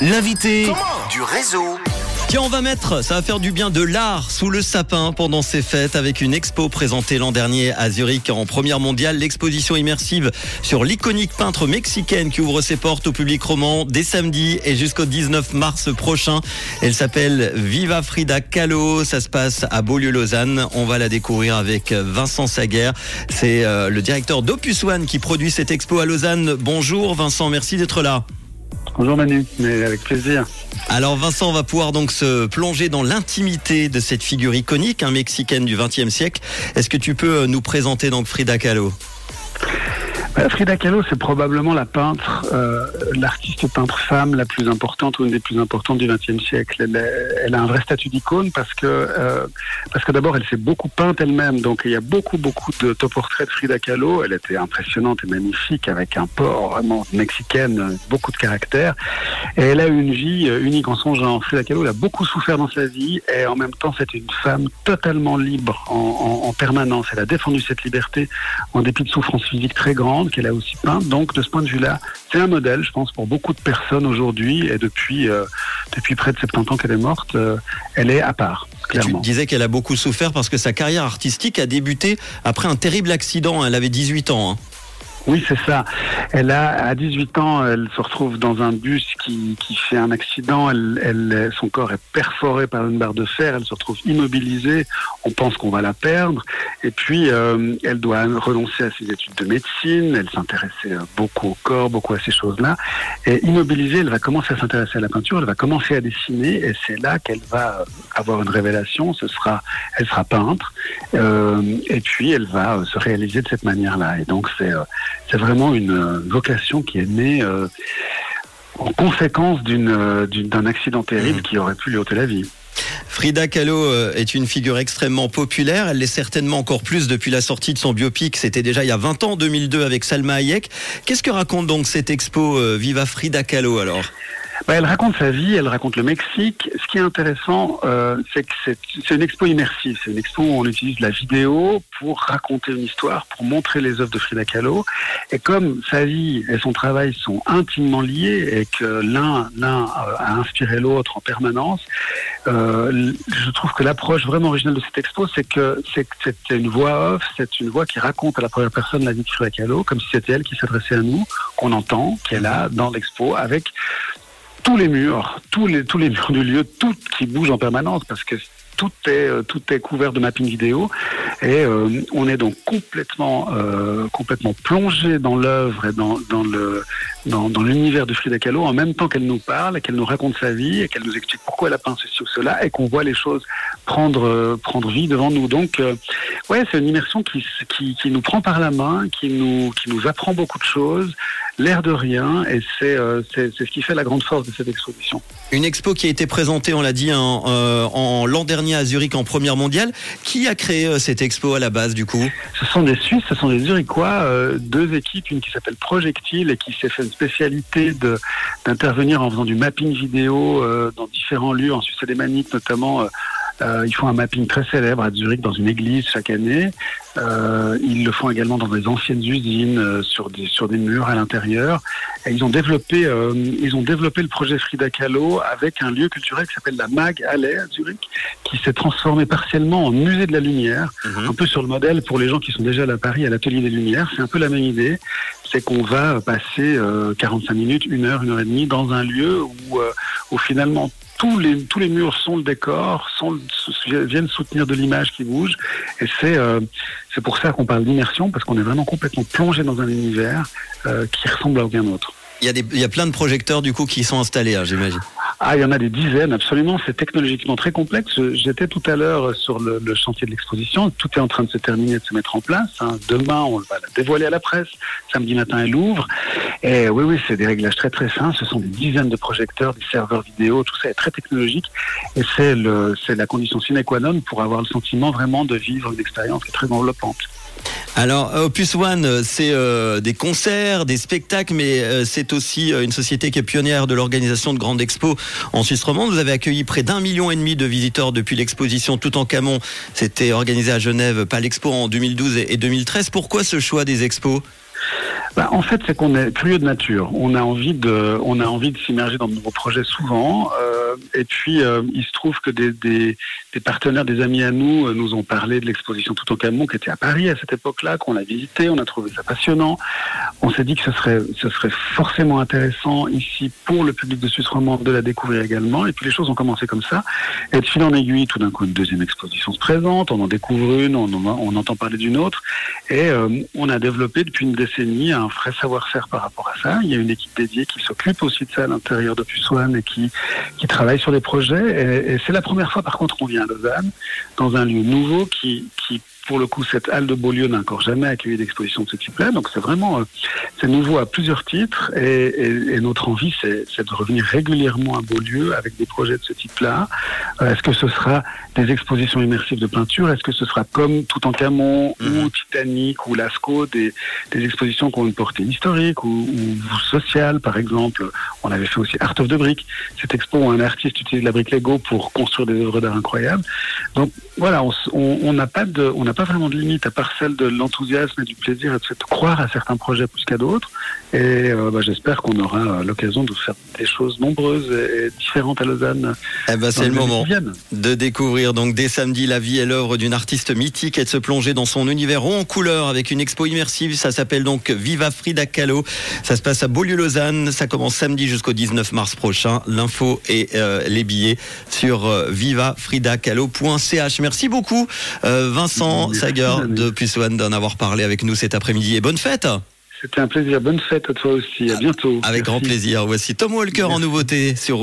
L'invité du réseau. Tiens, on va mettre, ça va faire du bien, de l'art sous le sapin pendant ces fêtes avec une expo présentée l'an dernier à Zurich en première mondiale. L'exposition immersive sur l'iconique peintre mexicaine qui ouvre ses portes au public roman dès samedi et jusqu'au 19 mars prochain. Elle s'appelle Viva Frida Kahlo. Ça se passe à Beaulieu-Lausanne. On va la découvrir avec Vincent Saguer. C'est euh, le directeur d'Opus One qui produit cette expo à Lausanne. Bonjour Vincent, merci d'être là. Bonjour Manu, mais avec plaisir. Alors Vincent, va pouvoir donc se plonger dans l'intimité de cette figure iconique, un mexicaine du XXe siècle. Est-ce que tu peux euh, nous présenter donc Frida Kahlo? Frida Kahlo, c'est probablement la peintre, euh, l'artiste peintre femme la plus importante ou une des plus importantes du XXe siècle. Elle, a un vrai statut d'icône parce que euh, parce que d'abord elle s'est beaucoup peinte elle-même, donc il y a beaucoup beaucoup de portraits de Frida Kahlo. Elle était impressionnante et magnifique avec un port vraiment mexicaine, beaucoup de caractère. Et elle a une vie unique en son genre. Frida Kahlo elle a beaucoup souffert dans sa vie et en même temps c'est une femme totalement libre en, en permanence. Elle a défendu cette liberté en dépit de souffrances physiques très grandes qu'elle a aussi peint. Donc, de ce point de vue-là, c'est un modèle, je pense, pour beaucoup de personnes aujourd'hui. Et depuis, euh, depuis près de 70 ans qu'elle est morte, euh, elle est à part. Clairement. Tu disais qu'elle a beaucoup souffert parce que sa carrière artistique a débuté après un terrible accident. Elle avait 18 ans. Hein. Oui, c'est ça. Elle a, à 18 ans, elle se retrouve dans un bus qui, qui fait un accident. Elle, elle, son corps est perforé par une barre de fer. Elle se retrouve immobilisée. On pense qu'on va la perdre. Et puis, euh, elle doit renoncer à ses études de médecine. Elle s'intéressait beaucoup au corps, beaucoup à ces choses-là. Et immobilisée, elle va commencer à s'intéresser à la peinture. Elle va commencer à dessiner. Et c'est là qu'elle va avoir une révélation. Ce sera, elle sera peintre. Euh, et puis, elle va se réaliser de cette manière-là. Et donc, c'est euh, c'est vraiment une euh, vocation qui est née euh, en conséquence euh, d'un accident terrible mmh. qui aurait pu lui ôter la vie. Frida Kahlo est une figure extrêmement populaire. Elle l'est certainement encore plus depuis la sortie de son biopic. C'était déjà il y a 20 ans, 2002, avec Salma Hayek. Qu'est-ce que raconte donc cette expo Viva Frida Kahlo alors? Bah, elle raconte sa vie, elle raconte le Mexique. Ce qui est intéressant, euh, c'est que c'est une expo immersive. C'est une expo où on utilise la vidéo pour raconter une histoire, pour montrer les œuvres de Frida Kahlo. Et comme sa vie et son travail sont intimement liés et que l'un a inspiré l'autre en permanence, euh, je trouve que l'approche vraiment originale de cette expo, c'est que c'est une voix off, c'est une voix qui raconte à la première personne la vie de Frida Kahlo, comme si c'était elle qui s'adressait à nous, qu'on entend, est là dans l'expo, avec tous les murs, tous les, tous les murs du lieu, tout qui bouge en permanence parce que tout est, euh, tout est couvert de mapping vidéo et euh, on est donc complètement, euh, complètement plongé dans l'œuvre et dans, dans le, dans, l'univers de Frida Kahlo en même temps qu'elle nous parle, qu'elle nous raconte sa vie qu'elle nous explique pourquoi elle a peint ceci ou cela et qu'on voit les choses prendre, prendre vie devant nous. Donc, ouais, c'est une immersion qui, qui, qui, nous prend par la main, qui nous, qui nous apprend beaucoup de choses l'air de rien, et euh, c'est ce qui fait la grande force de cette exposition. Une expo qui a été présentée, on l'a dit, en, euh, en l'an dernier à Zurich en première mondiale. Qui a créé euh, cette expo à la base du coup? Ce sont des Suisses, ce sont des Zurichois, deux équipes, une qui s'appelle Projectile et qui s'est fait une spécialité d'intervenir en faisant du mapping vidéo dans différents lieux en Suisse alémanique notamment euh, ils font un mapping très célèbre à Zurich dans une église chaque année. Euh, ils le font également dans des anciennes usines euh, sur des sur des murs à l'intérieur. Et ils ont développé euh, ils ont développé le projet Frida Kahlo avec un lieu culturel qui s'appelle la Mag Halle à Zurich, qui s'est transformé partiellement en musée de la lumière, mhm. un peu sur le modèle pour les gens qui sont déjà à Paris à l'atelier des Lumières. C'est un peu la même idée, c'est qu'on va passer 45 minutes, une heure, une heure et demie dans un lieu où, où finalement tous les, tous les murs sont le décor, sont, viennent soutenir de l'image qui bouge. Et c'est euh, c'est pour ça qu'on parle d'immersion, parce qu'on est vraiment complètement plongé dans un univers euh, qui ressemble à aucun autre. Il y, a des, il y a plein de projecteurs du coup qui sont installés, hein, j'imagine. Ah, il y en a des dizaines, absolument. C'est technologiquement très complexe. J'étais tout à l'heure sur le, chantier de l'exposition. Tout est en train de se terminer, de se mettre en place. Hein. Demain, on va la dévoiler à la presse. Samedi matin, elle ouvre. Et oui, oui, c'est des réglages très très simples. Ce sont des dizaines de projecteurs, des serveurs vidéo. Tout ça est très technologique. Et c'est la condition sine qua non pour avoir le sentiment vraiment de vivre une expérience qui est très enveloppante. Alors, Opus One, euh, c'est euh, des concerts, des spectacles, mais euh, c'est aussi une société qui est pionnière de l'organisation de grandes expos en Suisse romande. Vous avez accueilli près d'un million et demi de visiteurs depuis l'exposition Tout en Camon. C'était organisé à Genève, pas l'expo en 2012 et 2013. Pourquoi ce choix des expos? Bah, En fait, c'est qu'on est curieux de nature. On a envie de, on a envie de s'immerger dans de nouveaux projets souvent. Euh, et puis, euh, il se trouve que des, des, partenaires, des amis à nous, euh, nous ont parlé de l'exposition Tout au Camon qui était à Paris à cette époque-là, qu'on a visité. On a trouvé ça passionnant. On s'est dit que ce serait, ce serait forcément intéressant ici pour le public de Suisse romande de la découvrir également. Et puis, les choses ont commencé comme ça. Et de fil en aiguille, tout d'un coup, une deuxième exposition se présente. On en découvre une, on, on entend parler d'une autre. Et on a développé depuis une décennie un vrai savoir-faire par rapport à ça. Il y a une équipe dédiée qui s'occupe aussi de ça à l'intérieur de Pusoine et qui, qui travaille sur des projets. Et, et c'est la première fois, par contre, qu'on vient à Lausanne, dans un lieu nouveau qui, qui pour le coup, cette halle de Beaulieu n'a encore jamais accueilli d'exposition de ce type-là. Donc c'est vraiment, euh, c'est nouveau à plusieurs titres. Et, et, et notre envie, c'est de revenir régulièrement à Beaulieu avec des projets de ce type-là. Euh, Est-ce que ce sera des expositions immersives de peinture? Est-ce que ce sera comme Tout en Camon mmh. ou Titanic ou Lascaux, des, des expositions qui ont une portée historique ou, ou, sociale, par exemple? On avait fait aussi Art of the Brick, cette expo où un artiste utilise la brique Lego pour construire des œuvres d'art incroyables. Donc voilà, on n'a pas de, on n'a pas vraiment de limite à part celle de l'enthousiasme et du plaisir et de croire à certains projets plus qu'à d'autres. Et euh, bah, j'espère qu'on aura l'occasion de faire des choses nombreuses et différentes à Lausanne. Eh ben, c'est le moment de découvrir donc dès samedi la vie et l'œuvre d'une artiste mythique et de se plonger dans son univers en couleur avec une expo immersive. Ça s'appelle donc Viva Frida Kahlo. Ça se passe à Beaulieu-Lausanne. Ça commence samedi jusqu'au 19 mars prochain. L'info et euh, les billets sur euh, vivafridakalo.ch. Merci beaucoup, euh, Vincent Sager de Plus One, d'en avoir parlé avec nous cet après-midi. Et bonne fête! C'était un plaisir. Bonne fête à toi aussi. À bientôt. Avec Merci. grand plaisir. Voici Tom Walker Merci. en nouveauté sur